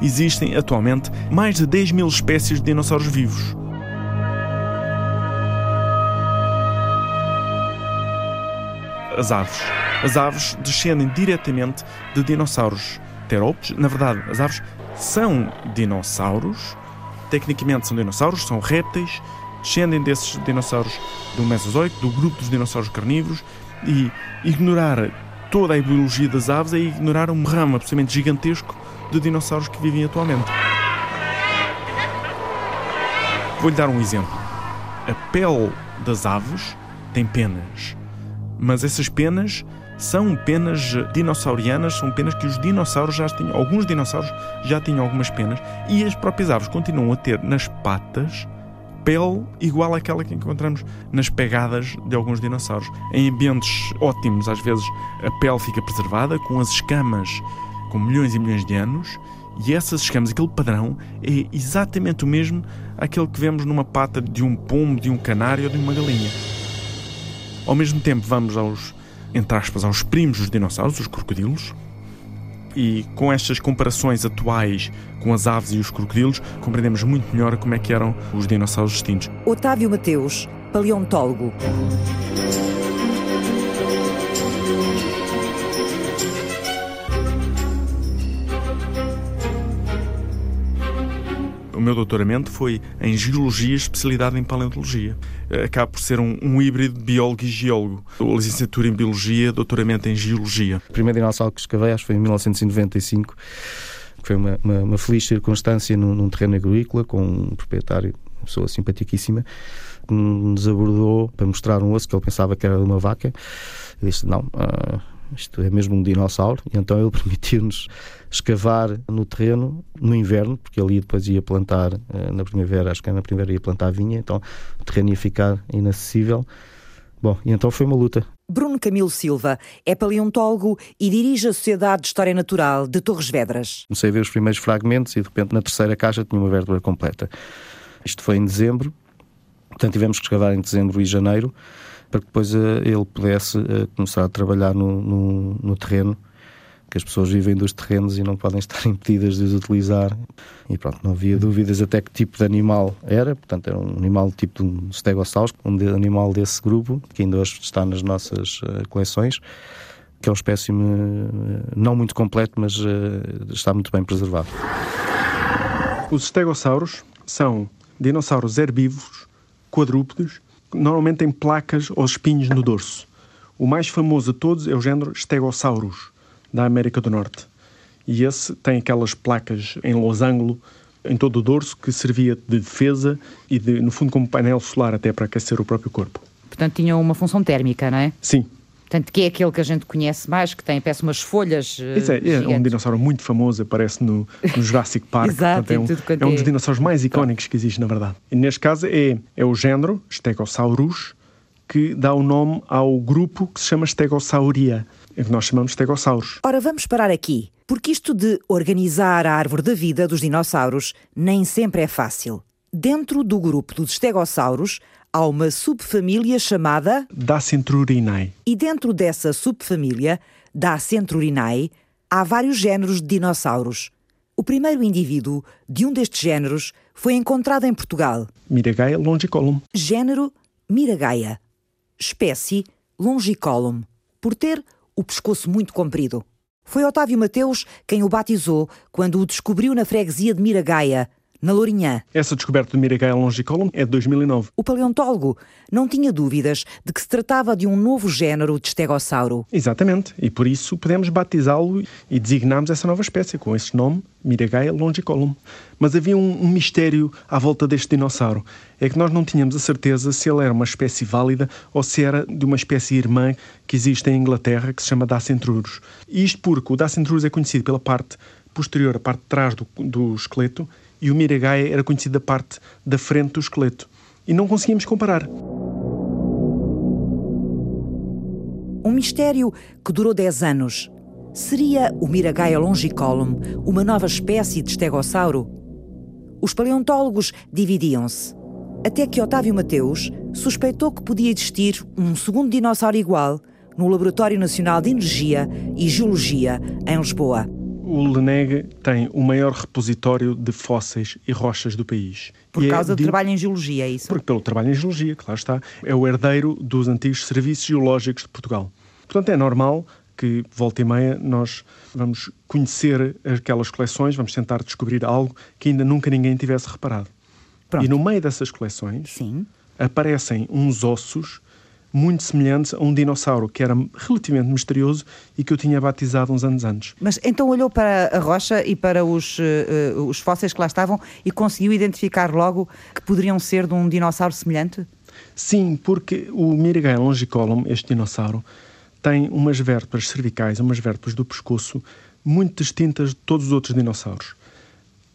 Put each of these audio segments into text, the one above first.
existem atualmente mais de 10 mil espécies de dinossauros vivos. As aves. As aves descendem diretamente de dinossauros terópodes. Na verdade, as aves são dinossauros. Tecnicamente são dinossauros, são répteis, descendem desses dinossauros do Mesozoico, do grupo dos dinossauros carnívoros, e ignorar toda a biologia das aves é ignorar um ramo absolutamente gigantesco de dinossauros que vivem atualmente. Vou-lhe dar um exemplo. A pele das aves tem penas, mas essas penas são penas dinossaurianas, são penas que os dinossauros já tinham, alguns dinossauros já tinham algumas penas, e as próprias aves continuam a ter nas patas pele igual àquela que encontramos nas pegadas de alguns dinossauros. Em ambientes ótimos, às vezes a pele fica preservada, com as escamas com milhões e milhões de anos, e essas escamas, aquele padrão, é exatamente o mesmo aquele que vemos numa pata de um pombo, de um canário ou de uma galinha. Ao mesmo tempo, vamos aos, entre aspas, aos primos dos dinossauros, os crocodilos, e com estas comparações atuais com as aves e os crocodilos, compreendemos muito melhor como é que eram os dinossauros extintos. Otávio Mateus, paleontólogo. O meu doutoramento foi em Geologia, especialidade em Paleontologia. Acaba por ser um, um híbrido de biólogo e geólogo. Licenciatura em Biologia, doutoramento em Geologia. O primeiro dinossauro que escavei, acho que foi em 1995. Foi uma, uma, uma feliz circunstância num, num, terreno agrícola com um proprietário, uma pessoa simpaticíssima, que nos abordou para mostrar um osso que ele pensava que era de uma vaca. E disse: Não, uh, isto é mesmo um dinossauro. E então ele permitiu-nos escavar no terreno no inverno, porque ali depois ia plantar uh, na primavera, acho que na primavera ia plantar vinha, então o terreno ia ficar inacessível. Bom, e então foi uma luta. Bruno Camilo Silva é paleontólogo e dirige a Sociedade de História Natural de Torres Vedras. Comecei a ver os primeiros fragmentos e de repente na terceira caixa tinha uma vértebra completa. Isto foi em dezembro, portanto tivemos que escavar em dezembro e janeiro para que depois uh, ele pudesse uh, começar a trabalhar no, no, no terreno que as pessoas vivem dos terrenos e não podem estar impedidas de os utilizar. E pronto, não havia dúvidas até que tipo de animal era, portanto era um animal tipo de um stegosaurus, um animal desse grupo, que ainda hoje está nas nossas uh, coleções, que é um espécime não muito completo, mas uh, está muito bem preservado. Os stegossauros são dinossauros herbívoros, quadrúpedes, normalmente têm placas ou espinhos no dorso. O mais famoso de todos é o género Stegosaurus, da América do Norte. E esse tem aquelas placas em losango em todo o dorso que servia de defesa e, de, no fundo, como painel solar até para aquecer o próprio corpo. Portanto, tinha uma função térmica, não é? Sim. Portanto, que é aquele que a gente conhece mais, que tem, parece umas folhas. Isso é, é um dinossauro muito famoso, aparece no, no Jurassic Park. Exato, Portanto, é, um, é um dos dinossauros mais icónicos que existe, na verdade. E neste caso é, é o género Stegosaurus que dá o nome ao grupo que se chama Stegosauria é que nós chamamos de stegossauros. Ora, vamos parar aqui, porque isto de organizar a árvore da vida dos dinossauros nem sempre é fácil. Dentro do grupo dos stegossauros há uma subfamília chamada Dacentrurinae. E dentro dessa subfamília, Dacentrurinae, há vários géneros de dinossauros. O primeiro indivíduo de um destes géneros foi encontrado em Portugal. Miragaia longicolum. Género Miragaia. Espécie Longicolum. Por ter o pescoço muito comprido. Foi Otávio Mateus quem o batizou quando o descobriu na freguesia de Miragaia, na Lourinhã. Essa descoberta de Miragaia longicolum é de 2009. O paleontólogo não tinha dúvidas de que se tratava de um novo género de estegossauro. Exatamente, e por isso podemos batizá-lo e designarmos essa nova espécie com esse nome, Miragaia longicolum. Mas havia um, um, mistério à volta deste dinossauro. É que nós não tínhamos a certeza se ele era uma espécie válida ou se era de uma espécie irmã que existe em Inglaterra, que se chama Dacentrurus. E isto porque o Dacentrurus é conhecido pela parte posterior, a parte de trás do, do esqueleto, e o Miragaia era conhecido da parte da frente do esqueleto. E não conseguimos comparar. Um mistério que durou 10 anos. Seria o Miragaia longicolum uma nova espécie de estegossauro? Os paleontólogos dividiam-se. Até que Otávio Mateus suspeitou que podia existir um segundo dinossauro igual no Laboratório Nacional de Energia e Geologia, em Lisboa. O Leneg tem o maior repositório de fósseis e rochas do país. Por e é causa é do trabalho em geologia, é isso? Porque pelo trabalho em geologia, claro está. É o herdeiro dos antigos serviços geológicos de Portugal. Portanto, é normal que, volta e meia, nós vamos conhecer aquelas coleções, vamos tentar descobrir algo que ainda nunca ninguém tivesse reparado. Pronto. E no meio dessas coleções Sim. aparecem uns ossos muito semelhantes a um dinossauro que era relativamente misterioso e que eu tinha batizado uns anos antes. Mas então olhou para a rocha e para os, eh, os fósseis que lá estavam e conseguiu identificar logo que poderiam ser de um dinossauro semelhante? Sim, porque o Mirigaia longicolum, este dinossauro, tem umas vértebras cervicais, umas vértebras do pescoço, muito distintas de todos os outros dinossauros.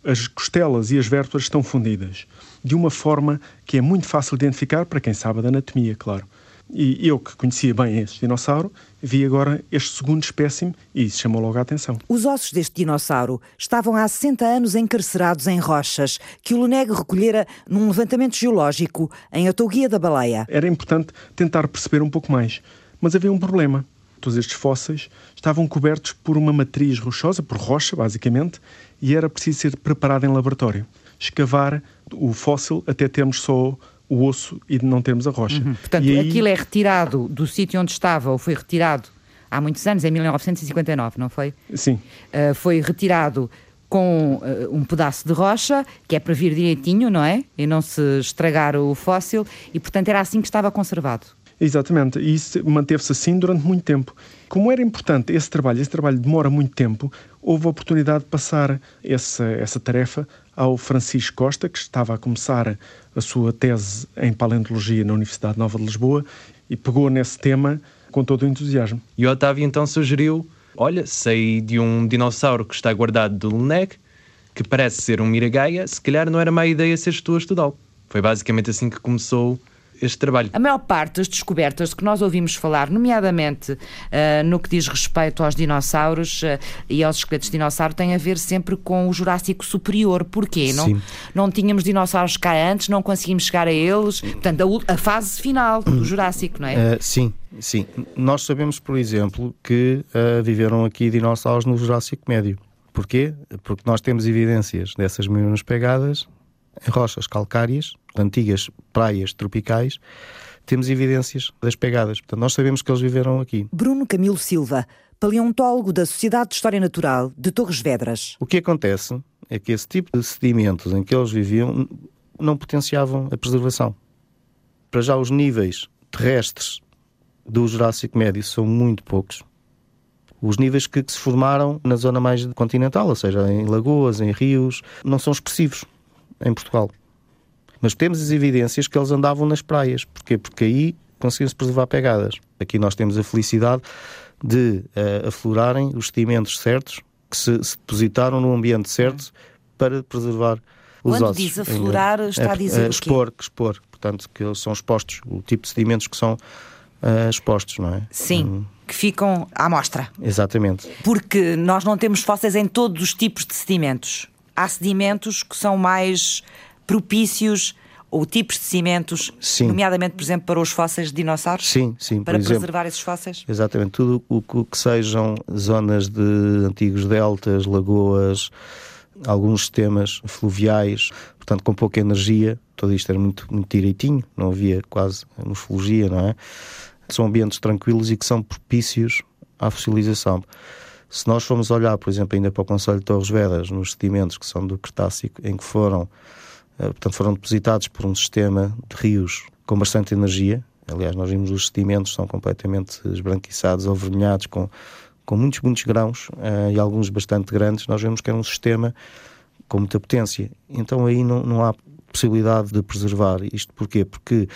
As costelas e as vértebras estão fundidas, de uma forma que é muito fácil de identificar para quem sabe da anatomia, claro. E eu, que conhecia bem este dinossauro, vi agora este segundo espécime e isso chamou logo a atenção. Os ossos deste dinossauro estavam há 60 anos encarcerados em rochas que o Luneg recolhera num levantamento geológico em Atouguia da Baleia. Era importante tentar perceber um pouco mais, mas havia um problema. Todos estes fósseis estavam cobertos por uma matriz rochosa, por rocha, basicamente, e era preciso ser preparado em laboratório. Escavar o fóssil até termos só o osso e não termos a rocha. Uhum. Portanto, aí... aquilo é retirado do sítio onde estava, ou foi retirado há muitos anos, em 1959, não foi? Sim. Uh, foi retirado com uh, um pedaço de rocha, que é para vir direitinho, não é? E não se estragar o fóssil, e portanto era assim que estava conservado. Exatamente, e isso manteve-se assim durante muito tempo. Como era importante esse trabalho, esse trabalho demora muito tempo, houve a oportunidade de passar essa, essa tarefa ao Francisco Costa, que estava a começar a sua tese em paleontologia na Universidade Nova de Lisboa e pegou nesse tema com todo o entusiasmo. E o Otávio então sugeriu: olha, sei de um dinossauro que está guardado do Leneg, que parece ser um Miragaia, se calhar não era má ideia seres tu a estudá-lo. Foi basicamente assim que começou este trabalho. A maior parte das descobertas que nós ouvimos falar, nomeadamente uh, no que diz respeito aos dinossauros uh, e aos esqueletos de dinossauro, tem a ver sempre com o Jurássico Superior. Porquê? Não, não tínhamos dinossauros cá antes, não conseguimos chegar a eles. Portanto, a, a fase final do Jurássico, não é? Uh, sim, sim. Nós sabemos, por exemplo, que viveram aqui dinossauros no Jurássico Médio. Porquê? Porque nós temos evidências dessas mesmas pegadas em rochas calcárias, antigas praias tropicais, temos evidências das pegadas. Portanto, nós sabemos que eles viveram aqui. Bruno Camilo Silva, paleontólogo da Sociedade de História Natural de Torres Vedras. O que acontece é que esse tipo de sedimentos em que eles viviam não potenciavam a preservação. Para já, os níveis terrestres do Jurássico Médio são muito poucos. Os níveis que se formaram na zona mais continental, ou seja, em lagoas, em rios, não são expressivos em Portugal. Mas temos as evidências que eles andavam nas praias. Porquê? Porque aí conseguiam-se preservar pegadas. Aqui nós temos a felicidade de uh, aflorarem os sedimentos certos que se, se, depositaram no ambiente certo para preservar os Quando ossos. diz aflorar, está a dizer uh, expor, que expor. Portanto, que eles são expostos. O tipo de sedimentos que são uh, expostos, não é? Sim. Um, que ficam à mostra. Exatamente. Porque nós não temos fósseis em todos os tipos de sedimentos há sedimentos que são mais propícios ou tipos de cimentos, sim. nomeadamente, por exemplo, para os fósseis de dinossauros? Sim, sim. Para exemplo, preservar esses fósseis? Exatamente. Tudo o que sejam zonas de antigos deltas, lagoas, alguns sistemas fluviais, portanto, com pouca energia, tudo isto era muito, muito direitinho, não havia quase morfologia, não é? São ambientes tranquilos e que são propícios à fossilização. Se nós formos olhar, por exemplo, ainda para o Conselho de Torres Vedras, nos sedimentos que são do Cretácico, em que foram, portanto, foram depositados por um sistema de rios com bastante energia, aliás, nós vimos os sedimentos são completamente esbranquiçados, avermelhados, com, com muitos, muitos grãos uh, e alguns bastante grandes, nós vemos que é um sistema com muita potência. Então aí não, não há possibilidade de preservar. Isto porquê? Porque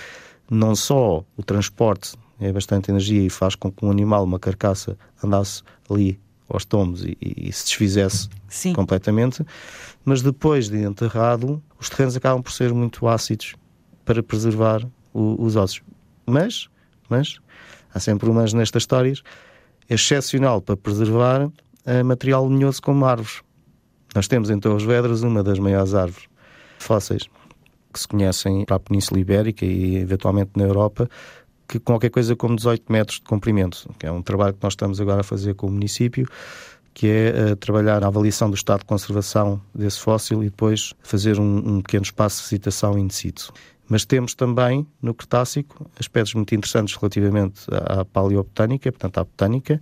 não só o transporte é bastante energia e faz com que um animal, uma carcaça, andasse ali aos tomos e, e, se desfizesse Sim. completamente, mas depois de enterrado, os terrenos acabam por ser muito ácidos para preservar o, os ossos. Mas, mas, há sempre umas nestas histórias, é excepcional para preservar a material lenhoso como árvores. Nós temos em Torres Vedras uma das maiores árvores fósseis que se conhecem para a Península Ibérica e eventualmente na Europa, que qualquer coisa como 18 metros de comprimento, que é um trabalho que nós estamos agora a fazer com o município, que é uh, trabalhar a avaliação do estado de conservação desse fóssil e depois fazer um, um pequeno espaço de visitação in situ. Mas temos também, no Cretácico, aspectos muito interessantes relativamente à paleobotânica, portanto à botânica,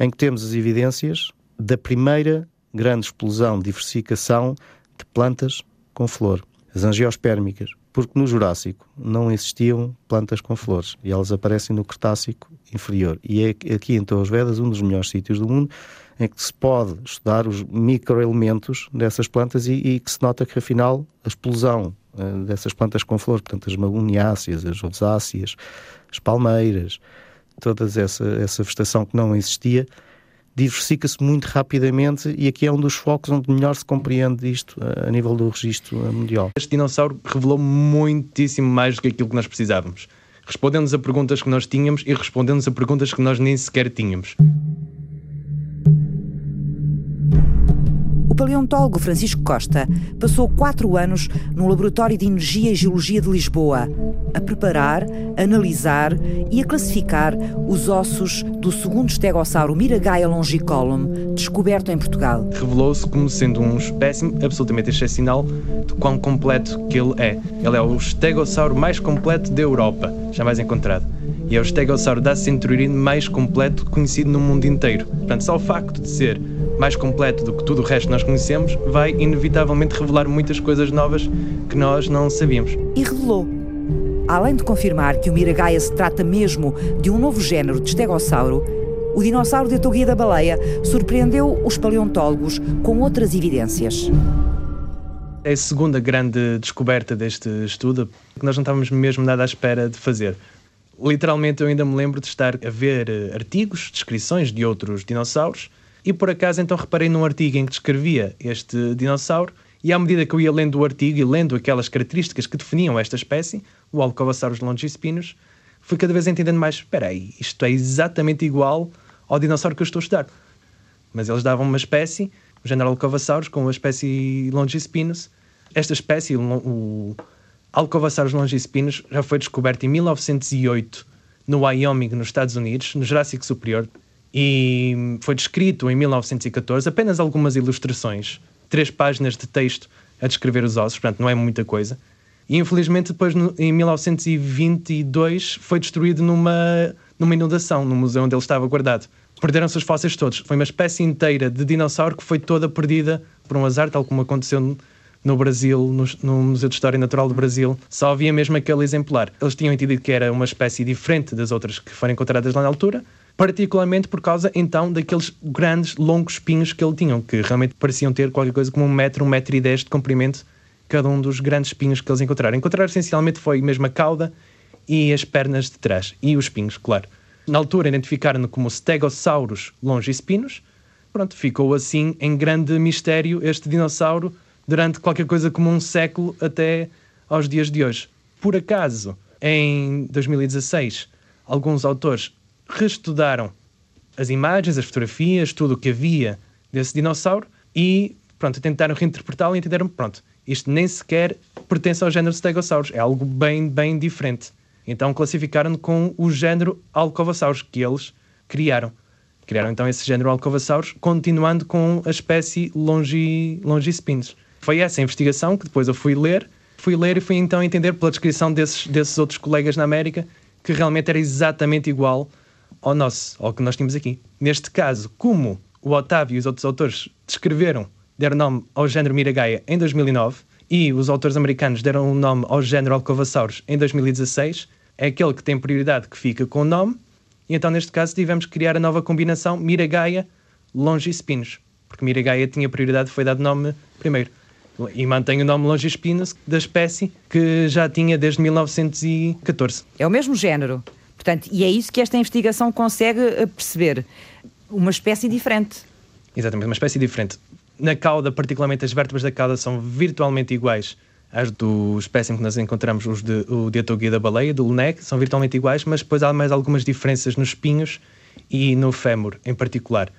em que temos as evidências da primeira grande explosão de diversificação de plantas com flor, as angiospermicas, porque no Jurássico não existiam plantas com flores e elas aparecem no Cretácico inferior. E é aqui em Torres Vedas um dos melhores sítios do mundo em que se pode estudar os microelementos dessas plantas e, e que se nota que afinal a explosão uh, dessas plantas com flores, portanto as magoniáceas, as rosáceas, as palmeiras, toda essa, essa vegetação que não existia, diversifica-se muito rapidamente e aqui é um dos focos onde melhor se compreende isto a nível do registro mundial. Este dinossauro revelou muitíssimo mais do que aquilo que nós precisávamos. Respondendo-nos a perguntas que nós tínhamos e respondendo-nos a perguntas que nós nem sequer tínhamos. Paleontólogo Francisco Costa passou quatro anos no Laboratório de Energia e Geologia de Lisboa, a preparar, analisar e a classificar os ossos do segundo estegossauro Miragaia longicolum, descoberto em Portugal. Revelou-se como sendo um espécime absolutamente excepcional de quão completo que ele é. Ele é o estegossauro mais completo da Europa, jamais encontrado e é o estegossauro da Centurion mais completo conhecido no mundo inteiro. Portanto, só o facto de ser mais completo do que tudo o resto que nós conhecemos, vai inevitavelmente revelar muitas coisas novas que nós não sabíamos. E revelou. Além de confirmar que o Miragaia se trata mesmo de um novo género de estegossauro, o dinossauro de Atoguia da Baleia surpreendeu os paleontólogos com outras evidências. É a segunda grande descoberta deste estudo que nós não estávamos mesmo nada à espera de fazer. Literalmente, eu ainda me lembro de estar a ver eh, artigos, descrições de outros dinossauros e por acaso então reparei num artigo em que descrevia este dinossauro e à medida que eu ia lendo o artigo e lendo aquelas características que definiam esta espécie, o Alcovasaurus longispinus, fui cada vez entendendo mais, espera aí, isto é exatamente igual ao dinossauro que eu estou a estudar. Mas eles davam uma espécie, o género Alcovasaurus, com a espécie longispinus. Esta espécie, o Alcovasaurus longispinus, já foi descoberta em 1908 no Wyoming, nos Estados Unidos, no Jurássico Superior, e foi descrito em 1914 apenas algumas ilustrações, três páginas de texto a descrever os ossos, portanto não é muita coisa. E infelizmente depois em 1922 foi destruído numa, numa inundação no museu onde ele estava guardado. Perderam-se os fósseis todos. Foi uma espécie inteira de dinossauro que foi toda perdida por um azar, tal como aconteceu no Brasil, no, no, Museu de História Natural do Brasil, só havia mesmo aquele exemplar. Eles tinham entendido que era uma espécie diferente das outras que foram encontradas lá na altura, particularmente por causa então daqueles grandes, longos espinhos que ele tinha, que realmente pareciam ter qualquer coisa como um metro, um metro e dez de comprimento, cada um dos grandes espinhos que eles encontraram. Encontraram essencialmente foi mesmo a cauda e as pernas de trás, e os espinhos, claro. Na altura identificaram-no como Stegosaurus longispinos. Pronto, ficou assim em grande mistério este dinossauro durante qualquer coisa como um século até aos dias de hoje. Por acaso, em 2016, alguns autores reestudaram as imagens, as fotografias, tudo o que havia desse dinossauro e pronto, tentaram reinterpretá-lo e entenderam, pronto, isto nem sequer pertence ao género Stegosaurus, é algo bem, bem diferente. Então classificaram com o género Alcovasaurus, que eles criaram. Criaram então esse género Alcovasaurus, continuando com a espécie Longi, Longispines. Foi essa investigação que depois eu fui ler, fui ler e fui então entender pela descrição desses, desses outros colegas na América que realmente era exatamente igual ao nosso, ao que nós tínhamos aqui. Neste caso, como o Otávio e os outros autores descreveram, deram nome ao género Miragaia em 2009 e os autores americanos deram o nome ao género Alcovasaurus em 2016, é aquele que tem prioridade que fica com o nome, e então neste caso tivemos que criar a nova combinação Miragaia Longispinus, porque Miragaia tinha prioridade, foi dado nome primeiro. E mantém o nome Longispinus da espécie que já tinha desde 1914. É o mesmo género. Portanto, e é isso que esta investigação consegue eh, perceber. Uma espécie diferente. Exatamente, uma espécie diferente. Na cauda, particularmente as vértebras da cauda são virtualmente iguais às do espécime que nós encontramos, os de, o diatoguia da baleia, do lunec, são virtualmente iguais, mas depois há mais algumas diferenças nos espinhos e no fémur em particular.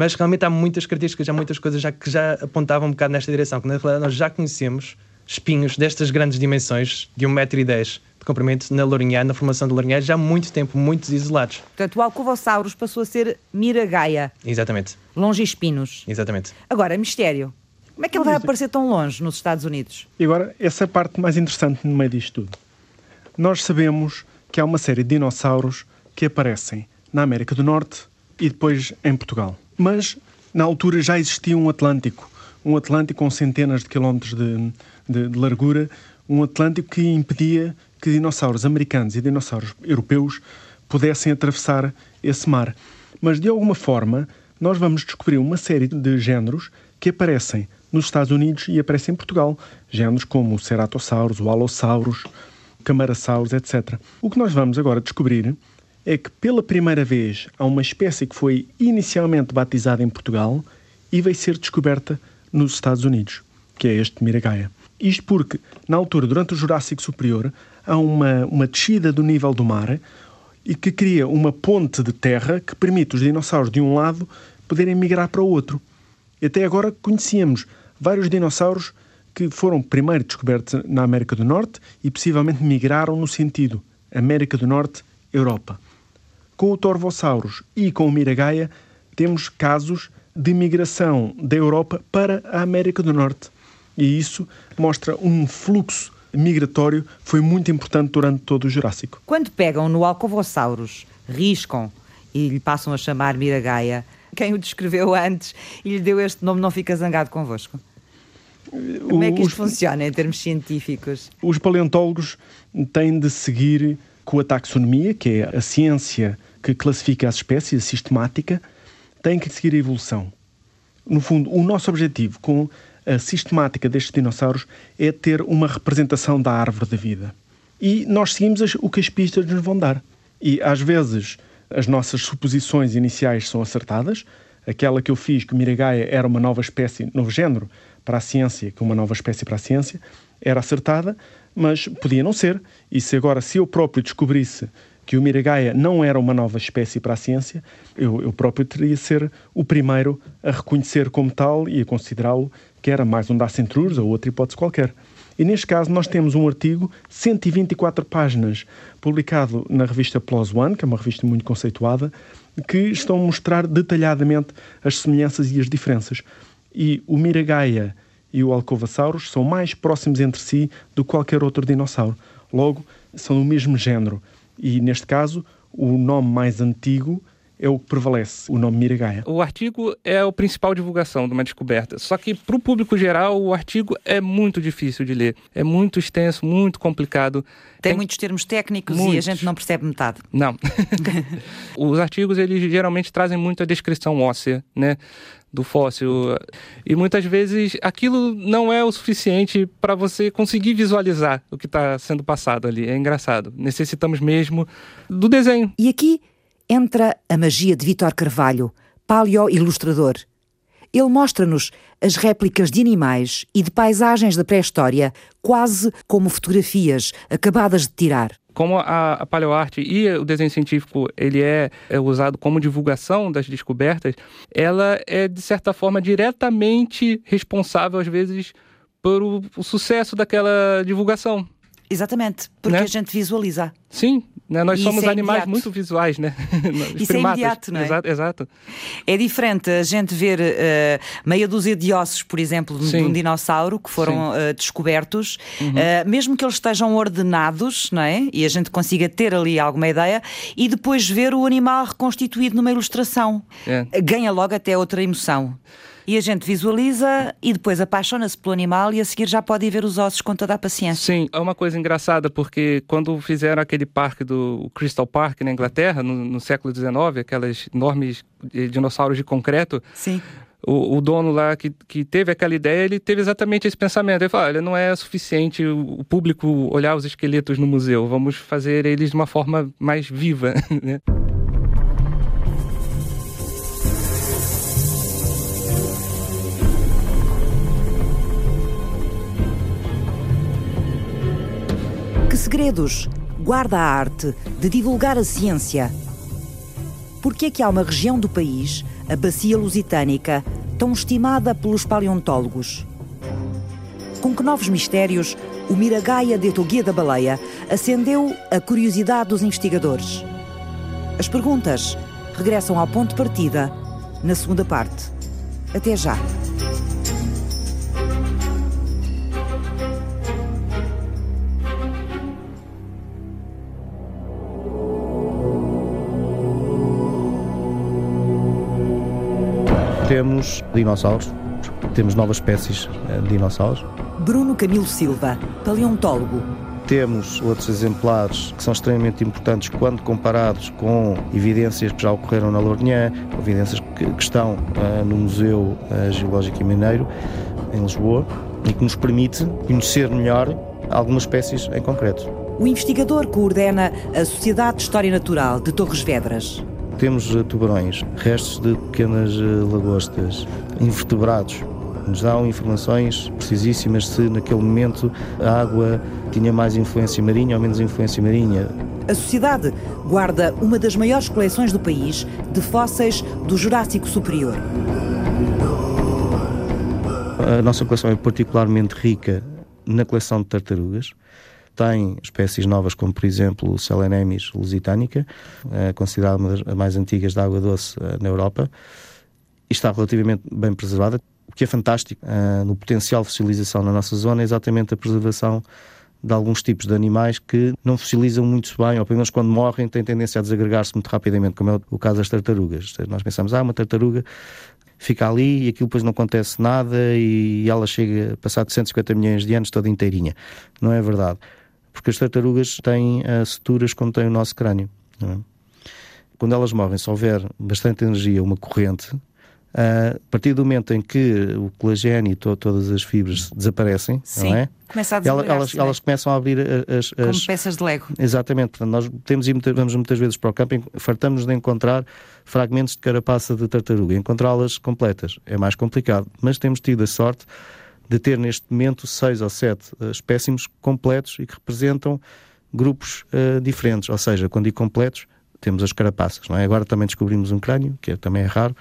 Mas realmente há muitas características, há muitas coisas já que já apontavam um bocado nesta direção, que na realidade nós já conhecemos espinhos destas grandes dimensões, de 1,10m de comprimento na Lourinhã, na formação da Lourinhã, já há muito tempo, muitos isolados. Portanto, o Alcovosaurus passou a ser Miragaia, Exatamente, Longispinos. exatamente. Agora, mistério. Como é que ele vai aparecer tão longe nos Estados Unidos? E agora, essa é a parte mais interessante no meio disto tudo. Nós sabemos que há uma série de dinossauros que aparecem na América do Norte e depois em Portugal. Mas, na altura, já existia um Atlântico. Um Atlântico com centenas de quilómetros de, de, de largura. Um Atlântico que impedia que dinossauros americanos e dinossauros europeus pudessem atravessar esse mar. Mas, de alguma forma, nós vamos descobrir uma série de géneros que aparecem nos Estados Unidos e aparecem em Portugal. Géneros como o Ceratosaurus, o Allosaurus, o Camarasaurus, etc. O que nós vamos agora descobrir é que pela primeira vez há uma espécie que foi inicialmente batizada em Portugal e vai ser descoberta nos Estados Unidos, que é este Miragaia. Isto porque, na altura, durante o Jurássico Superior, há uma, uma descida do nível do mar e que cria uma ponte de terra que permite os dinossauros de um lado poderem migrar para o outro. E até agora conhecíamos vários dinossauros que foram primeiro descobertos na América do Norte e possivelmente migraram no sentido América do Norte, Europa. Com o Torvosaurus e com o Miragaia, temos casos de migração da Europa para a América do Norte. E isso mostra um fluxo migratório que foi muito importante durante todo o Jurássico. Quando pegam no Alcovosaurus, riscam e lhe passam a chamar Miragaia, quem o descreveu antes e lhe deu este nome não fica zangado convosco? Como é que isto Os- funciona em termos científicos? Os paleontólogos têm de seguir com a taxonomia, que é a ciência que classifica as espécies, sistemática, têm que seguir a evolução. No fundo, o nosso objetivo com a sistemática destes dinossauros é ter uma representação da árvore da vida. E nós seguimos o que as pistas nos vão dar. E às vezes as nossas suposições iniciais são acertadas. Aquela que eu fiz, que Miragaia era uma nova espécie, novo género para a ciência, que uma nova espécie para a ciência, era acertada, mas podia não ser. E se agora, se eu próprio descobrisse que o Miragaia não era uma nova espécie para a ciência, eu, eu próprio teria de ser o primeiro a reconhecer como tal e a considerá-lo que era mais um Dacentrurus ou outra hipótese qualquer. E neste caso nós temos um artigo, 124 páginas, publicado na revista PLOS ONE, que é uma revista muito conceituada, que estão a mostrar detalhadamente as semelhanças e as diferenças. E o Miragaia e o Alcovasaurus são mais próximos entre si do que qualquer outro dinossauro. Logo, são do mesmo género. E neste caso, o nome mais antigo é o que prevalece, o nome Miragaia. O artigo é a principal divulgação de uma descoberta. Só que para o público geral, o artigo é muito difícil de ler. É muito extenso, muito complicado. Tem, muitos termos técnicos e a Muitos. gente não percebe metade. Não. Os artigos, eles geralmente trazem muita descrição óssea, né? Do fóssil. E muitas vezes aquilo não é o suficiente para você conseguir visualizar o que está sendo passado ali. É engraçado. Necessitamos mesmo do desenho. E aqui entra a magia de Vítor Carvalho, paleo-ilustrador. Ele mostra-nos as réplicas de animais e de paisagens da pré-história, quase como fotografias acabadas de tirar. Como a, a paleoarte e o desenho científico ele é, é usado como divulgação das descobertas, ela é de certa forma diretamente responsável às vezes por o, o sucesso daquela divulgação. Exatamente, porque Né? a gente visualiza. Sim, né? nós E somos é animais imediato. muito visuais, né? Os Isso é imediato, não é? Exato, exato. É diferente a gente ver eh, meia dúzia de ossos, por exemplo, de Sim. um dinossauro que foram eh, descobertos, eh, mesmo que eles estejam ordenados, não é? E a gente consiga ter ali alguma ideia, e depois ver o animal reconstituído numa ilustração. É. Ganha logo até outra emoção. E a gente visualiza e depois apaixona-se pelo animal e a seguir já pode ir ver os ossos com toda a paciência. Sim, é uma coisa engraçada porque quando fizeram aquele parque do Crystal Park na Inglaterra, no, no século XIX, aquelas enormes eh, dinossauros de concreto, Sim. o, o dono lá que, que teve aquela ideia, ele teve exatamente esse pensamento. Ele falou: olha, não é suficiente o, o público olhar os esqueletos no museu, vamos fazer eles de uma forma mais viva. né? Segredos guarda a arte de divulgar a ciência? Por que é que há uma região do país, a Bacia Lusitânica, tão estimada pelos paleontólogos? Com que novos mistérios o Miragaia de Toguia da Baleia acendeu a curiosidade dos investigadores. As perguntas regressam ao ponto de partida na segunda parte. Até já! Temos dinossauros, temos novas espécies eh, de dinossauros. Bruno Camilo Silva, paleontólogo. Temos outros exemplares que são extremamente importantes quando comparados com evidências que já ocorreram na Lourinhã, evidências que, que estão uh, no Museu uh, Geológico e Mineiro, em Lisboa, e que nos permite conhecer melhor algumas espécies em concreto. O investigador coordena a Sociedade de História Natural de Torres Vedras. Temos uh, tubarões, restos de pequenas lagostas, invertebrados, nos dão informações precisíssimas se naquele momento a água tinha mais influência marinha ou menos influência marinha. A sociedade guarda uma das maiores coleções do país de fósseis do Jurássico Superior. A nossa coleção é particularmente rica na coleção de tartarugas. Tem espécies novas, como por exemplo o Selenemis lusitanica, eh, considerada uma das mais antigas de água doce eh, na Europa, e está relativamente bem preservada. O que é fantástico uh, no potencial de fossilização na nossa zona é exatamente a preservação de alguns tipos de animais que não fossilizam muito bem, ou pelo menos quando morrem têm tendência a desagregar-se muito rapidamente, como é o caso das tartarugas. Nós pensamos, ah, uma tartaruga fica ali e aquilo depois não acontece nada e ela chega, passado 150 milhões de anos, toda inteirinha. Não é verdade. Porque as tartarugas têm uh, suturas como tem o nosso crânio. É? Quando elas morrem, se houver bastante energia, uma corrente, Uh, a partir do momento em que o colagênio e to todas as fibras desaparecem, Sim, é? Começa a elas, elas, é? elas, começam a abrir as, as, Como peças de Lego. Exatamente. Portanto, nós temos e vamos muitas vezes para o campo e fartamos de encontrar fragmentos de carapaça de tartaruga. Encontrá-las completas é mais complicado, mas temos tido a sorte de ter neste momento seis ou sete uh, espécimes completos e que representam grupos uh, diferentes. Ou seja, quando digo completos, temos as carapaças. Não é? Agora também descobrimos um crânio, que é, também é raro.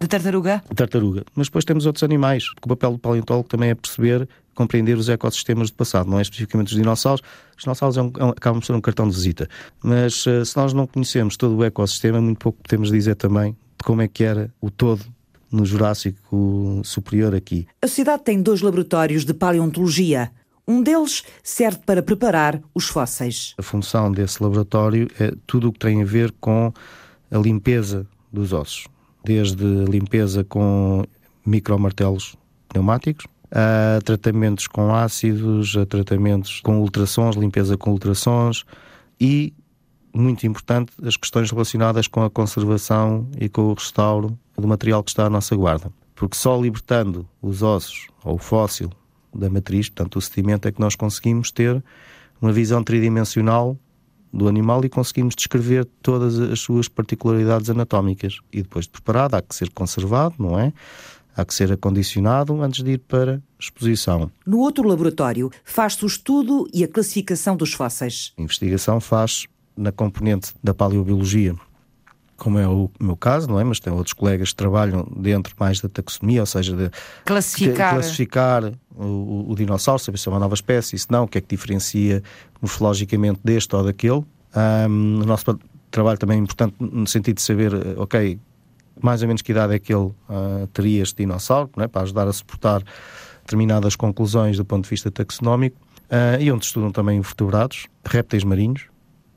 De tartaruga? Tartaruga. Mas depois temos outros animais, o papel do paleontólogo também é perceber, compreender os ecossistemas do passado, não é especificamente os dinossauros. Os dinossauros é um, é um, acabam por ser um cartão de visita. Mas uh, se nós não conhecemos todo o ecossistema, muito pouco podemos dizer também de como é que era o todo no Jurássico Superior aqui. A cidade tem dois laboratórios de paleontologia. Um deles serve para preparar os fósseis. A função desse laboratório é tudo o que tem a ver com a limpeza dos ossos desde limpeza com micromartelos pneumáticos, a tratamentos com ácidos, a tratamentos com ultrassons, limpeza com ultrassons e, muito importante, as questões relacionadas com a conservação e com o restauro do material que está à nossa guarda. Porque só libertando os ossos ou o fóssil da matriz, portanto o sedimento, é que nós conseguimos ter uma visão tridimensional do animal e conseguimos descrever todas as suas particularidades anatómicas. E depois de preparado, há que ser conservado, não é? Há que ser acondicionado antes de ir para exposição. No outro laboratório, faz-se o estudo e a classificação dos fósseis. A investigação faz na componente da paleobiologia, como é o meu caso, não é? Mas tem outros colegas que trabalham dentro mais da taxonomia, ou seja, de classificar, de classificar o, o, dinossauro, saber se é uma nova espécie, se não, o que é que diferencia morfologicamente deste ou daquele. Um, o nosso trabalho também é importante no sentido de saber, eh, ok, mais ou menos que idade é que ele uh, teria este dinossauro, é? para ajudar a suportar determinadas conclusões do ponto de vista taxonómico, uh, e onde estudam também vertebrados, répteis marinhos,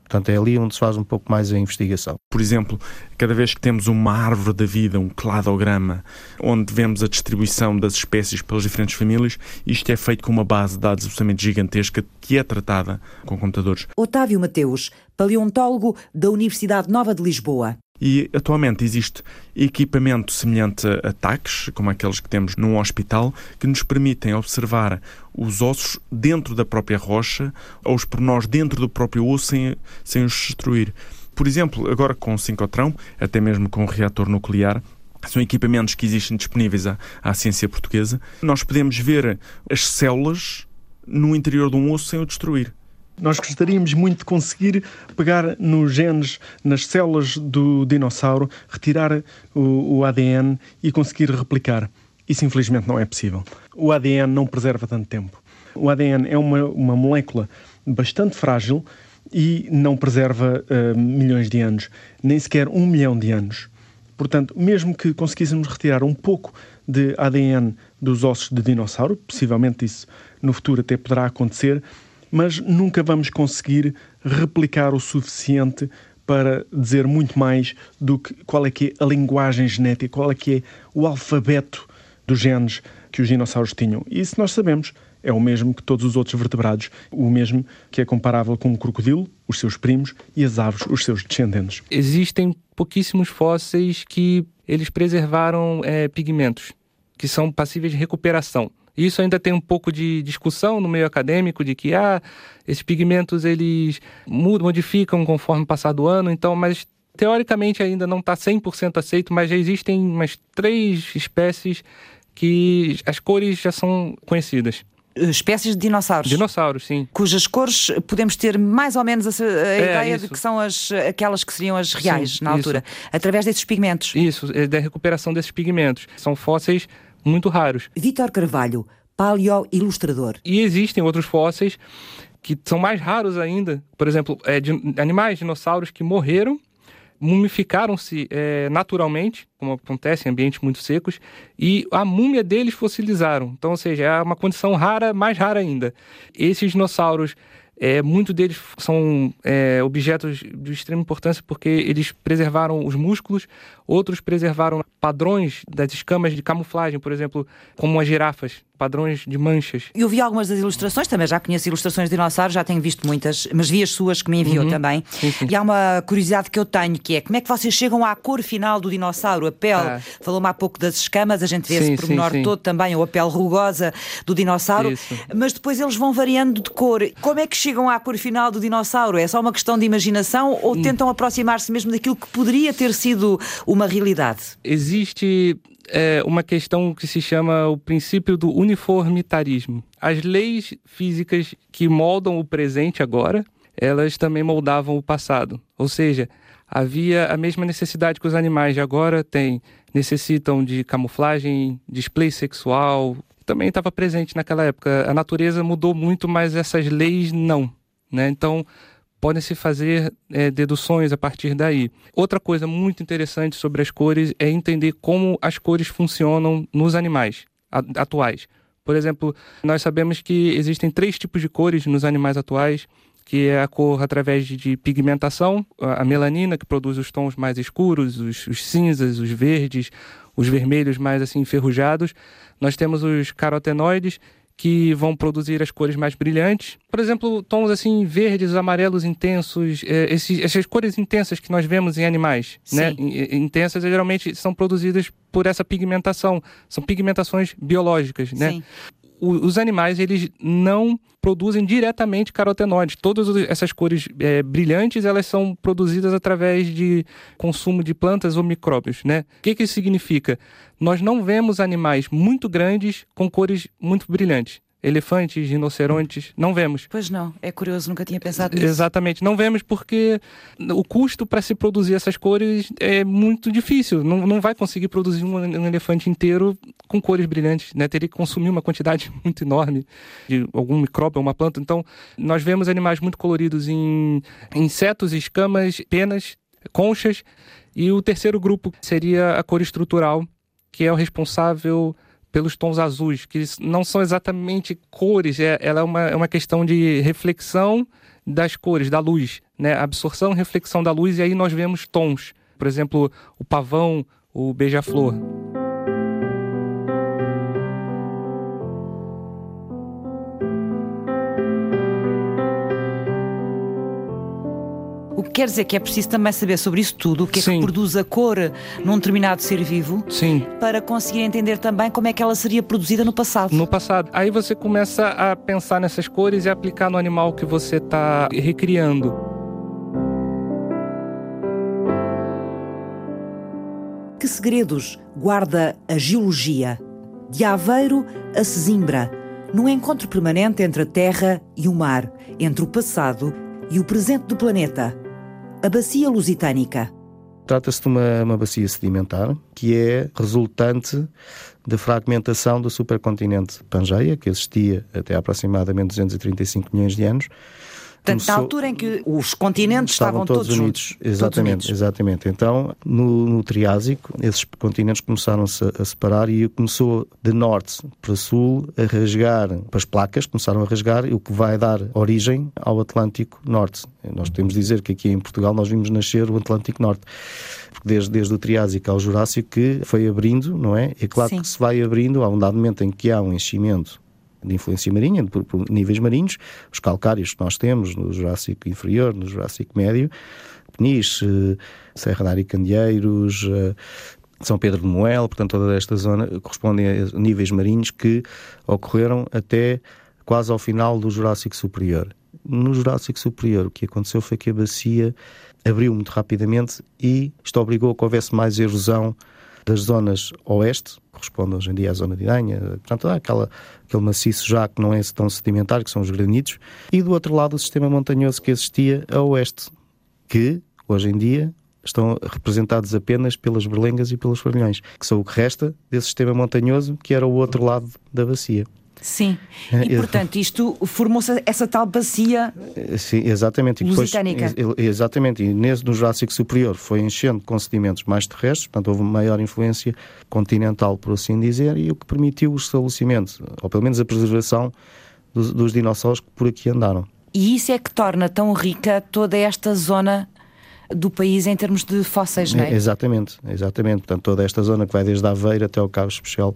Portanto, é ali onde se faz um pouco mais a investigação. Por exemplo, cada vez que temos uma árvore da vida, um cladograma, onde vemos a distribuição das espécies pelas diferentes famílias, isto é feito com uma base de dados absolutamente gigantesca que é tratada com computadores. Otávio Mateus, paleontólogo da Universidade Nova de Lisboa. E atualmente existe equipamento semelhante a TACs, como aqueles que temos num hospital, que nos permitem observar os ossos dentro da própria rocha ou os pormenores dentro do próprio osso sem, sem os destruir. Por exemplo, agora com o sincotrão, até mesmo com o reator nuclear, são equipamentos que existem disponíveis à, à ciência portuguesa. Nós podemos ver as células no interior de um osso sem o destruir. Nós gostaríamos muito de conseguir pegar nos genes, nas células do dinossauro, retirar o, o ADN e conseguir replicar. Isso, infelizmente, não é possível. O ADN não preserva tanto tempo. O ADN é uma, uma molécula bastante frágil e não preserva uh, milhões de anos, nem sequer um milhão de anos. Portanto, mesmo que conseguíssemos retirar um pouco de ADN dos ossos de dinossauro, possivelmente isso no futuro até poderá acontecer, mas nunca vamos conseguir replicar o suficiente para dizer muito mais do que qual é que é a linguagem genética, qual é que é o alfabeto dos genes que os dinossauros tinham. E isso nós sabemos. É o mesmo que todos os outros vertebrados, o mesmo que é comparável com o crocodilo, os seus primos, e as aves, os seus descendentes. Existem pouquíssimos fósseis que eles preservaram é, pigmentos, que são passíveis de recuperação. Isso ainda tem um pouco de discussão no meio acadêmico de que ah, esses pigmentos eles mudam, modificam conforme passar do ano, então, mas teoricamente ainda não está 100% aceito, mas já existem umas três espécies que as cores já são conhecidas espécies de dinossauros. Dinossauros, sim. Cujas cores podemos ter mais ou menos a, a é, ideia isso. de que são as, aquelas que seriam as reais sim, na altura, isso. através desses pigmentos. Isso, é da recuperação desses pigmentos. São fósseis muito raros. Vítor Carvalho, paleo-ilustrador. E existem outros fósseis que são mais raros ainda. Por exemplo, é, de, animais, dinossauros que morreram mumificaram-se é, naturalmente, como acontece em ambientes muito secos, e a múmia deles fossilizaram. Então, ou seja, é uma condição rara, mais rara ainda. Esses dinossauros, é, muitos deles são é, objetos de extrema importância porque eles preservaram os músculos, outros preservaram padrões das escamas de camuflagem, por exemplo, como as girafas padrões de manchas. Eu vi algumas das ilustrações, também já conheço ilustrações de dinossauros, já tenho visto muitas, mas vi as suas que me enviou uhum. também. Sim, sim. E há uma curiosidade que eu tenho, que é como é que vocês chegam à cor final do dinossauro, a pele. Ah. Falou-me há pouco das escamas, a gente vê sim, esse pormenor todo também, ou a pele rugosa do dinossauro, Isso. mas depois eles vão variando de cor. Como é que chegam à cor final do dinossauro? É só uma questão de imaginação ou hum. tentam aproximar-se mesmo daquilo que poderia ter sido uma realidade? Existe é uma questão que se chama o princípio do uniformitarismo. As leis físicas que moldam o presente agora, elas também moldavam o passado. Ou seja, havia a mesma necessidade que os animais de agora têm, necessitam de camuflagem, display sexual, também estava presente naquela época. A natureza mudou muito, mas essas leis não. Né? Então, podem se fazer é, deduções a partir daí. Outra coisa muito interessante sobre as cores é entender como as cores funcionam nos animais atuais. Por exemplo, nós sabemos que existem três tipos de cores nos animais atuais, que é a cor através de pigmentação, a melanina, que produz os tons mais escuros, os, os cinzas, os verdes, os vermelhos mais assim enferrujados. Nós temos os carotenoides, que vão produzir as cores mais brilhantes. Por exemplo, tons assim verdes, amarelos intensos, é, esses, essas cores intensas que nós vemos em animais, né? Sim. né? Intensas geralmente são produzidas por essa pigmentação, são pigmentações biológicas, né? Sim os animais eles não produzem diretamente carotenoides. Todas essas cores é, brilhantes elas são produzidas através de consumo de plantas ou micróbios, né? O que, que isso significa? Nós não vemos animais muito grandes com cores muito brilhantes elefantes, rinocerontes, não vemos. Pois não, é curioso, nunca tinha pensado nisso. Exatamente, não vemos porque o custo para se produzir essas cores é muito difícil. Não, não vai conseguir produzir um, um elefante inteiro com cores brilhantes, né? Teria que consumir uma quantidade muito enorme de algum micróbio, uma planta. Então, nós vemos animais muito coloridos em insetos, escamas, penas, conchas. E o terceiro grupo seria a cor estrutural, que é o responsável pelos tons azuis, que não são exatamente cores, é, ela é uma, é uma questão de reflexão das cores, da luz, né? Absorção, reflexão da luz, e aí nós vemos tons. Por exemplo, o pavão, o beija-flor. O que quer dizer que é preciso também saber sobre isso tudo, o que é Sim. que produz a cor num determinado ser vivo, Sim. para conseguir entender também como é que ela seria produzida no passado. No passado. Aí você começa a pensar nessas cores e aplicar no animal que você está recriando. Que segredos guarda a geologia? De Aveiro a Sesimbra, num encontro permanente entre a Terra e o mar, entre o passado e o presente do planeta a Bacia Lusitânica. Trata-se de uma, uma bacia sedimentar que é resultante da fragmentação do supercontinente Pangeia, que existia até aproximadamente 235 milhões de anos, Portanto, na altura em que os continentes estavam, estavam todos, unidos. Juntos, exatamente, unidos. exatamente. Então, no, no Triásico, esses continentes começaram-se a, a, separar e começou de norte para sul a rasgar, para as placas começaram a rasgar, o que vai dar origem ao Atlântico Norte. Nós podemos dizer que aqui em Portugal nós vimos nascer o Atlântico Norte. Desde, desde o Triásico ao Jurássico que foi abrindo, não é? É claro Sim. que se vai abrindo, há um dado momento em que há um enchimento de influência marinha, por, por, níveis marinhos, os calcários que nós temos no Jurássico Inferior, no Jurássico Médio, Peniche, Serra da Aricandeeiros, São Pedro de Moel, portanto toda esta zona correspondem a níveis marinhos que ocorreram até quase ao final do Jurássico Superior. No Jurássico Superior o que aconteceu foi que a bacia abriu muito rapidamente e isto obrigou a que houvesse mais erosão das zonas oeste, corresponde hoje em dia à zona de Idanha, portanto aquela, aquele maciço já que não é tão sedimentar, que são os granitos, e do outro lado o sistema montanhoso que existia a oeste, que hoje em dia estão representados apenas pelas berlengas e pelos farolhões, que são o que resta desse sistema montanhoso que era o outro lado da bacia. Sim, e portanto isto formou-se essa tal bacia Sim, exatamente. E depois, exatamente, e nesse, no Jurássico Superior foi enchendo com sedimentos mais terrestres, portanto houve maior influência continental, por assim dizer, e o que permitiu o estabelecimento, ou pelo menos a preservação dos, dos dinossauros que por aqui andaram. E isso é que torna tão rica toda esta zona do país em termos de fósseis, não é? Exatamente, exatamente. Portanto, toda esta zona que vai desde a Aveira até o Cabo Especial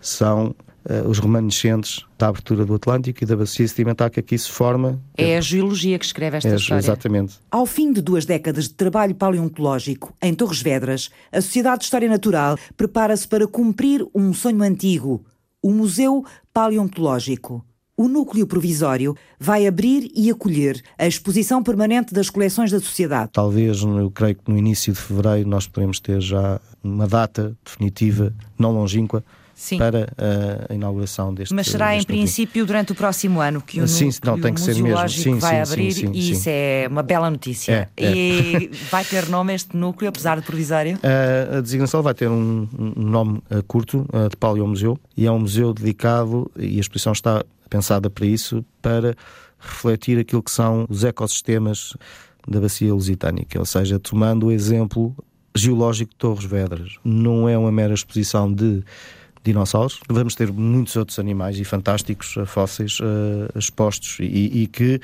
são uh, os remanescentes da abertura do Atlântico e da bacia sedimentar que aqui se forma. É a geologia que escreve esta é, história. Exatamente. Ao fim de duas décadas de trabalho paleontológico em Torres Vedras, a Sociedade de História Natural prepara-se para cumprir um sonho antigo, o Museu Paleontológico. O núcleo provisório vai abrir e acolher a exposição permanente das coleções da sociedade. Talvez, eu creio que no início de fevereiro nós podemos ter já uma data definitiva, não longínqua, Sim. para a inauguração deste Mas será deste em princípio durante o próximo ano que o sim, não, tem que ser mesmo. Sim, vai sim, abrir sim, e isso é uma bela notícia. É, é. E vai ter nome este núcleo, apesar de provisório? A, a designação vai ter um, um nome uh, curto, uh, de Paleo Museu, e é um museu dedicado, e a exposição está pensada para isso, para refletir aquilo que são os ecossistemas da bacia lusitânica, ou seja, tomando o exemplo geológico de Torres Vedras. Não é uma mera exposição de dinossauros. Vamos ter muitos outros animais e fantásticos uh, fósseis uh, expostos e, e que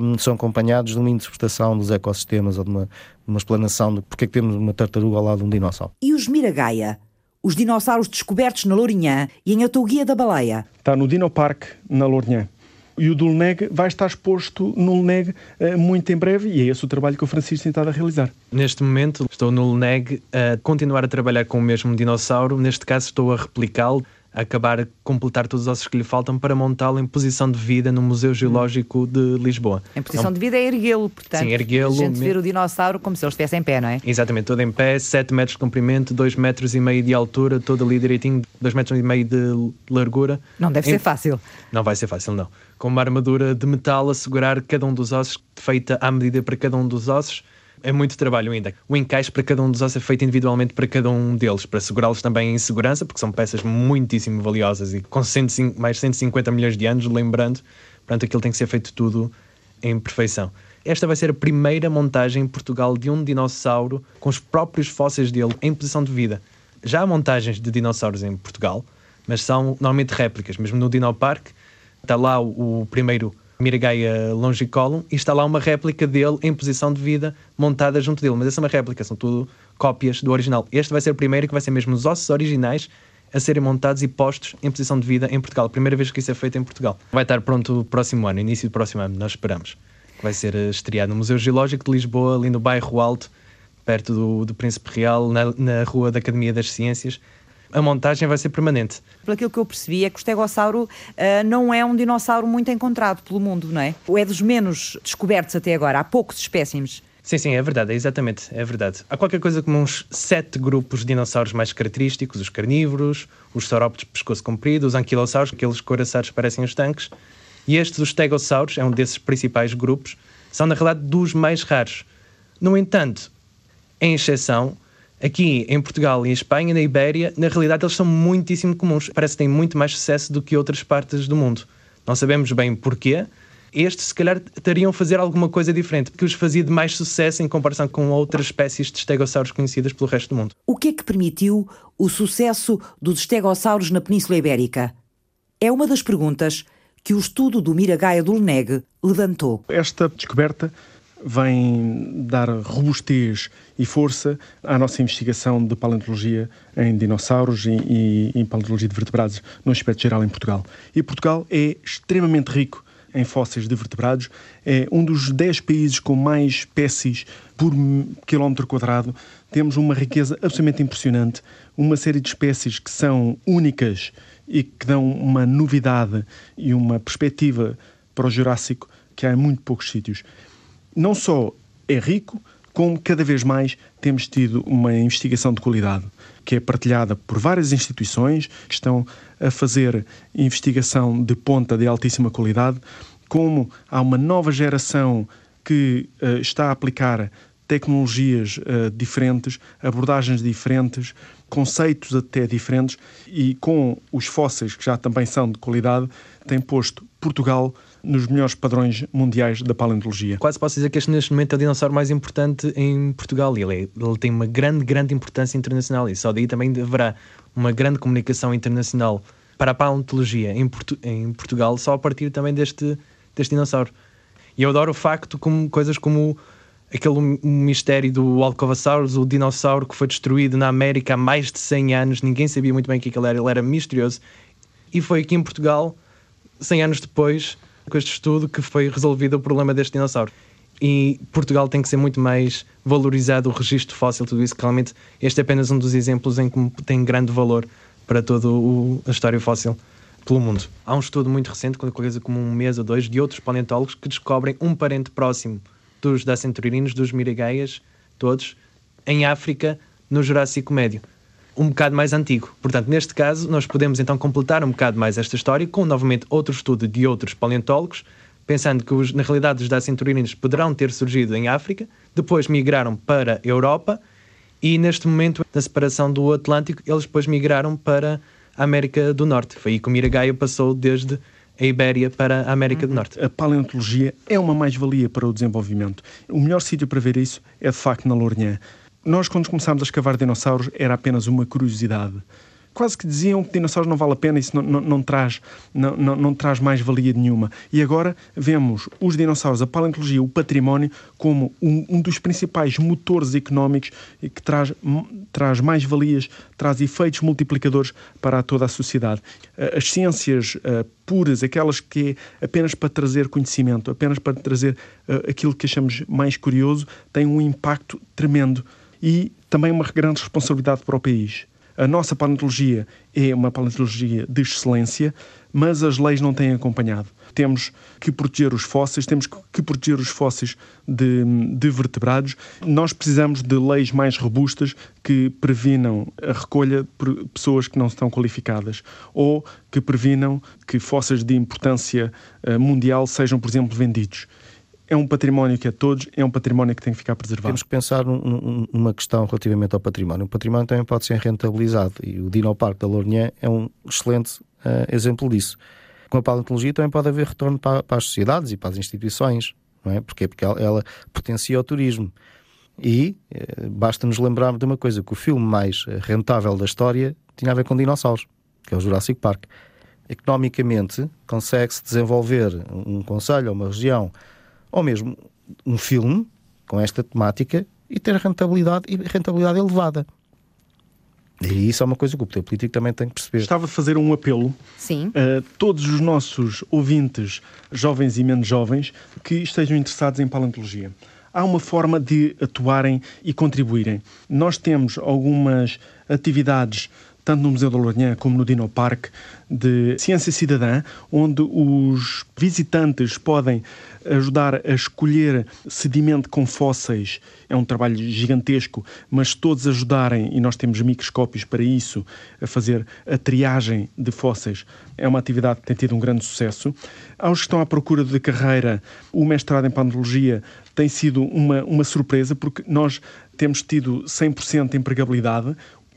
um, são acompanhados de uma interpretação dos ecossistemas ou de uma, uma explanação de porque é que temos uma tartaruga ao lado de um dinossauro. E os Miragaia? Os dinossauros descobertos na Lourinhã e em Atouguia da Baleia. Está no Dinopark, na Lourinhã. E o do LNEG vai estar exposto no LNEG uh, muito em breve e é esse o trabalho que o Francisco tem estado a realizar. Neste momento estou no LNEG a continuar a trabalhar com o mesmo dinossauro, neste caso estou a replicá-lo acabar a completar todos os ossos que lhe faltam para montá-lo em posição de vida no Museu Geológico de Lisboa. Em posição é um... de vida é erguê-lo, portanto. Sim, erguê-lo. A gente ver o dinossauro como se ele estivesse em pé, não é? Exatamente, todo em pé, 7 metros de comprimento, 2 metros e meio de altura, todo ali direitinho, 2 metros e meio de largura. Não deve em... ser fácil. Não vai ser fácil, não. Com uma armadura de metal a segurar cada um dos ossos, feita à medida para cada um dos ossos é muito trabalho ainda. O encaixe para cada um dos ossos é feito individualmente para cada um deles, para segurá-los também em segurança, porque são peças muitíssimo valiosas e com 105, mais 150 milhões de anos, lembrando, portanto aquilo tem que ser feito tudo em perfeição. Esta vai ser a primeira montagem em Portugal de um dinossauro com os próprios fósseis dele em posição de vida. Já há montagens de dinossauros em Portugal, mas são normalmente réplicas. Mesmo no Dinopark está lá o primeiro Miragaia Longicolum e está lá uma réplica dele em posição de vida montada junto dele. Mas essa é uma réplica, são tudo cópias do original. Este vai ser o primeiro que vai ser mesmo os ossos originais a serem montados e postos em posição de vida em Portugal. Primeira vez que isso é feito em Portugal. Vai estar pronto o próximo ano, início do próximo ano, nós esperamos. Vai ser eh, estreado no Museu Geológico de Lisboa, ali no bairro Alto, perto do, do Príncipe Real, na, na rua da Academia das Ciências a montagem vai ser permanente. Pelo aquilo que eu percebi é que o estegossauro uh, não é um dinossauro muito encontrado pelo mundo, não é? Ou é dos menos descobertos até agora, há poucos espécimes. Sim, sim, é verdade, é exatamente, é verdade. Há qualquer coisa como uns sete grupos de dinossauros mais característicos, os carnívoros, os saurópodes de pescoço comprido, os anquilossauros, aqueles coraçados parecem os tanques, e estes, os stegossauros, é um desses principais grupos, são na realidade dos mais raros. No entanto, em exceção, aqui em Portugal e em Espanha, na Ibéria, na realidade eles são muitíssimo comuns. Parece que têm muito mais sucesso do que outras partes do mundo. Não sabemos bem porquê. Estes, se calhar, teriam a fazer alguma coisa diferente, que os fazia de mais sucesso em comparação com outras espécies de estegossauros conhecidas pelo resto do mundo. O que é que permitiu o sucesso dos estegossauros na Península Ibérica? É uma das perguntas que o estudo do Miragaia do Leneg levantou. Esta descoberta vem dar robustez e força à nossa investigação de paleontologia em dinossauros e, e em paleontologia de vertebrados no aspecto geral em Portugal. E Portugal é extremamente rico em fósseis de vertebrados, é um dos 10 países com mais espécies por quilómetro quadrado. Temos uma riqueza absolutamente impressionante, uma série de espécies que são únicas e que dão uma novidade e uma perspectiva para o Jurássico que há em muito poucos sítios. Não só é rico, como cada vez mais temos tido uma investigação de qualidade que é partilhada por várias instituições que estão a fazer investigação de ponta de altíssima qualidade, como há uma nova geração que uh, está a aplicar tecnologias uh, diferentes, abordagens diferentes, conceitos até diferentes e com os fósseis, que já também são de qualidade, tem posto Portugal nos melhores padrões mundiais da paleontologia. Quase posso dizer que este neste momento é o dinossauro mais importante em Portugal ele, é, ele tem uma grande, grande importância internacional e só daí também haverá uma grande comunicação internacional para a paleontologia em, Portu em Portugal só a partir também deste, deste dinossauro. E eu adoro o facto como coisas como aquele mistério do Alcovasaurus, o dinossauro que foi destruído na América há mais de 100 anos, ninguém sabia muito bem o que ele era, ele era misterioso. E foi aqui em Portugal, 100 anos depois, com este estudo, que foi resolvido o problema deste dinossauro. E Portugal tem que ser muito mais valorizado o registro fóssil, tudo isso, que realmente este é apenas um dos exemplos em que tem grande valor para toda a história fóssil pelo mundo. Há um estudo muito recente, coisa como um mês ou dois, de outros paleontólogos que descobrem um parente próximo dos dacenturinos, dos miragaias, todos, em África, no Jurássico Médio. Um bocado mais antigo. Portanto, neste caso, nós podemos então completar um bocado mais esta história com novamente outro estudo de outros paleontólogos, pensando que os, na realidade os dacenturinos poderão ter surgido em África, depois migraram para a Europa e neste momento da separação do Atlântico, eles depois migraram para a América do Norte. Foi aí que o Miragaia passou desde a Ibéria para a América do Norte. A paleontologia é uma mais-valia para o desenvolvimento. O melhor sítio para ver isso é, de facto, na Lourinhã. Nós, quando começámos a escavar dinossauros, era apenas uma curiosidade quase que diziam que dinossauros não vale a pena, isso não, não, não traz, não, não, não, traz mais valia nenhuma. E agora vemos os dinossauros, a paleontologia, o património, como um, um dos principais motores económicos que traz, traz mais valias, traz efeitos multiplicadores para toda a sociedade. As ciências uh, puras, aquelas que é apenas para trazer conhecimento, apenas para trazer uh, aquilo que achamos mais curioso, têm um impacto tremendo e também uma grande responsabilidade para o país. A nossa paleontologia é uma paleontologia de excelência, mas as leis não têm acompanhado. Temos que proteger os fósseis, temos que proteger os fósseis de, de vertebrados. Nós precisamos de leis mais robustas que previnam a recolha por pessoas que não estão qualificadas ou que previnam que fósseis de importância eh, mundial sejam, por exemplo, vendidos é um património que é todos, é um património que tem que ficar preservado. Temos que pensar numa questão relativamente ao património. O património também pode ser rentabilizado e o Dinoparque da Lourinhã é um excelente uh, exemplo disso. Com a paleontologia também pode haver retorno para, para, as sociedades e para as instituições, não é? Porque, porque ela, ela potencia o turismo. E uh, basta nos lembrar de uma coisa, que o filme mais rentável da história tinha a ver com dinossauros, que é o Jurassic Park. Economicamente, consegue-se desenvolver um conselho ou uma região ou mesmo um filme com esta temática e ter rentabilidade e rentabilidade elevada. E isso é uma coisa que o poder político também tem que perceber. Estava a fazer um apelo Sim. a todos os nossos ouvintes, jovens e menos jovens, que estejam interessados em paleontologia. Há uma forma de atuarem e contribuírem. Nós temos algumas atividades tanto no Museu da Lourinhã como no Dinoparque, de ciência cidadã, onde os visitantes podem ajudar a escolher sedimento com fósseis. É um trabalho gigantesco, mas todos ajudarem, e nós temos microscópios para isso, a fazer a triagem de fósseis. É uma atividade que tem tido um grande sucesso. Aos que estão à procura de carreira, o mestrado em paleontologia tem sido uma, uma surpresa, porque nós temos tido 100% de empregabilidade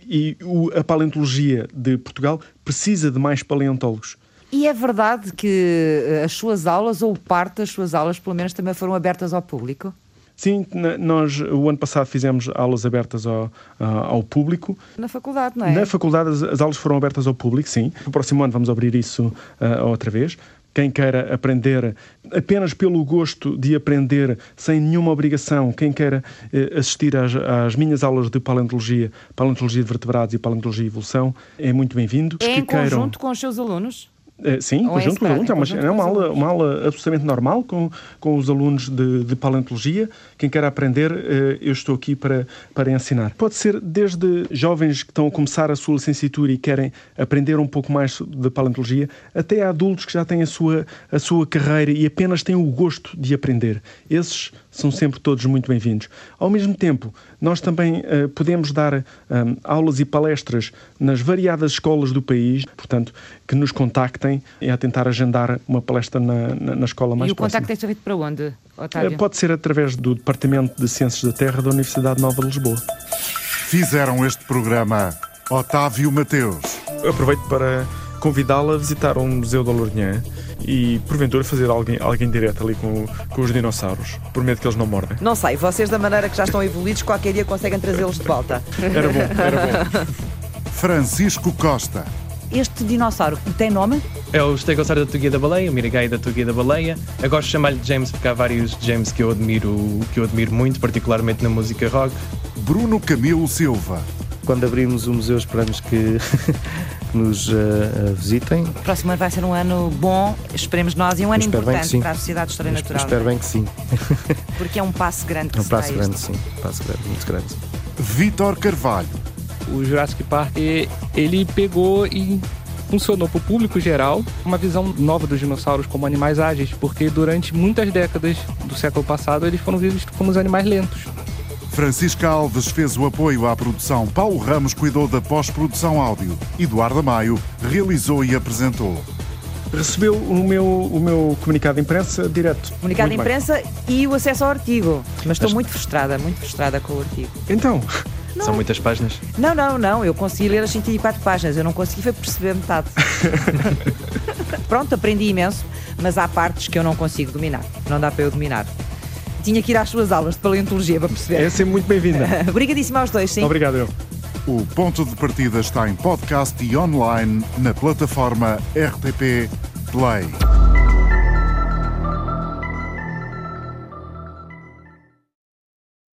e a paleontologia de Portugal precisa de mais paleontólogos. E é verdade que eh, as suas aulas, ou parte das suas aulas, pelo menos, também foram abertas ao público? Sim, nós o ano passado fizemos aulas abertas ao, ao público. Na faculdade, não é? Na faculdade as, as aulas foram abertas ao público, sim. No próximo ano vamos abrir isso uh, outra vez. Quem queira aprender apenas pelo gosto de aprender, sem nenhuma obrigação, quem queira uh, assistir às, às, minhas aulas de paleontologia, paleontologia de vertebrados e paleontologia de evolução, é muito bem-vindo. É em conjunto queiram... com os seus alunos? Eh, sim, Ou conjunto com os alunos. É uma, é uma aula, uma aula absolutamente normal com, com os alunos de, de paleontologia. Quem quer aprender, eh, eu estou aqui para, para ensinar. Pode ser desde jovens que estão a começar a sua licenciatura e querem aprender um pouco mais de paleontologia, até adultos que já têm a sua, a sua carreira e apenas têm o gosto de aprender. Esses são sempre todos muito bem-vindos. Ao mesmo tempo, nós também uh, podemos dar um, eh, aulas e palestras nas variadas escolas do país, portanto, que nos contactem e a tentar agendar uma palestra na, na, na escola mais próxima. E o próxima. contacto é feito para onde, Otávio? Uh, pode ser através do Departamento de Ciências da Terra da Universidade Nova de Lisboa. Fizeram este programa Otávio Mateus. aproveito para convidá-la a visitar um museu da Lourinhã e porventura fazer alguém, alguém direto ali com, com os dinossauros, por medo que eles não mordem. Não sei, vocês da maneira que já estão evoluídos, qualquer dia conseguem trazê-los de volta. Era bom, era bom. Francisco Costa. Este dinossauro tem nome? É o estegossauro da Tuguia da Baleia, o Mirigai da Tuguia da Baleia. Eu gosto de chamar-lhe James porque há vários James que eu admiro, que eu admiro muito, particularmente na música rock. Bruno Camilo Silva. Quando abrimos o museu esperamos que nos uh, visitem. O próximo ano vai ser um ano bom, esperemos nós, e um ano importante para a Sociedade de História Natural. Espero bem que sim. Porque é um passo grande que é um passo grande, sim. Um passo grande, muito grande. Vitor Carvalho. O Jurassic Park, ele pegou e funcionou para o público geral uma visão nova dos dinossauros como animais ágeis, porque durante muitas décadas do século passado eles foram vistos como os animais lentos. Francisca Alves fez o apoio à produção, Paulo Ramos cuidou da pós-produção áudio, Eduardo Maio realizou e apresentou. Recebeu o meu, o meu comunicado de imprensa direto. Comunicado de imprensa bem. e o acesso ao artigo. Mas estou muito frustrada, muito frustrada com o artigo. Então, não. São muitas páginas? Não, não, não. Eu consegui ler as 104 páginas. Eu não consegui foi perceber metade. Pronto, aprendi imenso, mas há partes que eu não consigo dominar. Não dá para eu dominar tinha que ir às suas aulas de paleontologia para perceber. É sempre muito bem-vinda. Obrigadíssima aos dois, sim. Obrigado, eu. O ponto de partida está em podcast e online na plataforma RTP Play.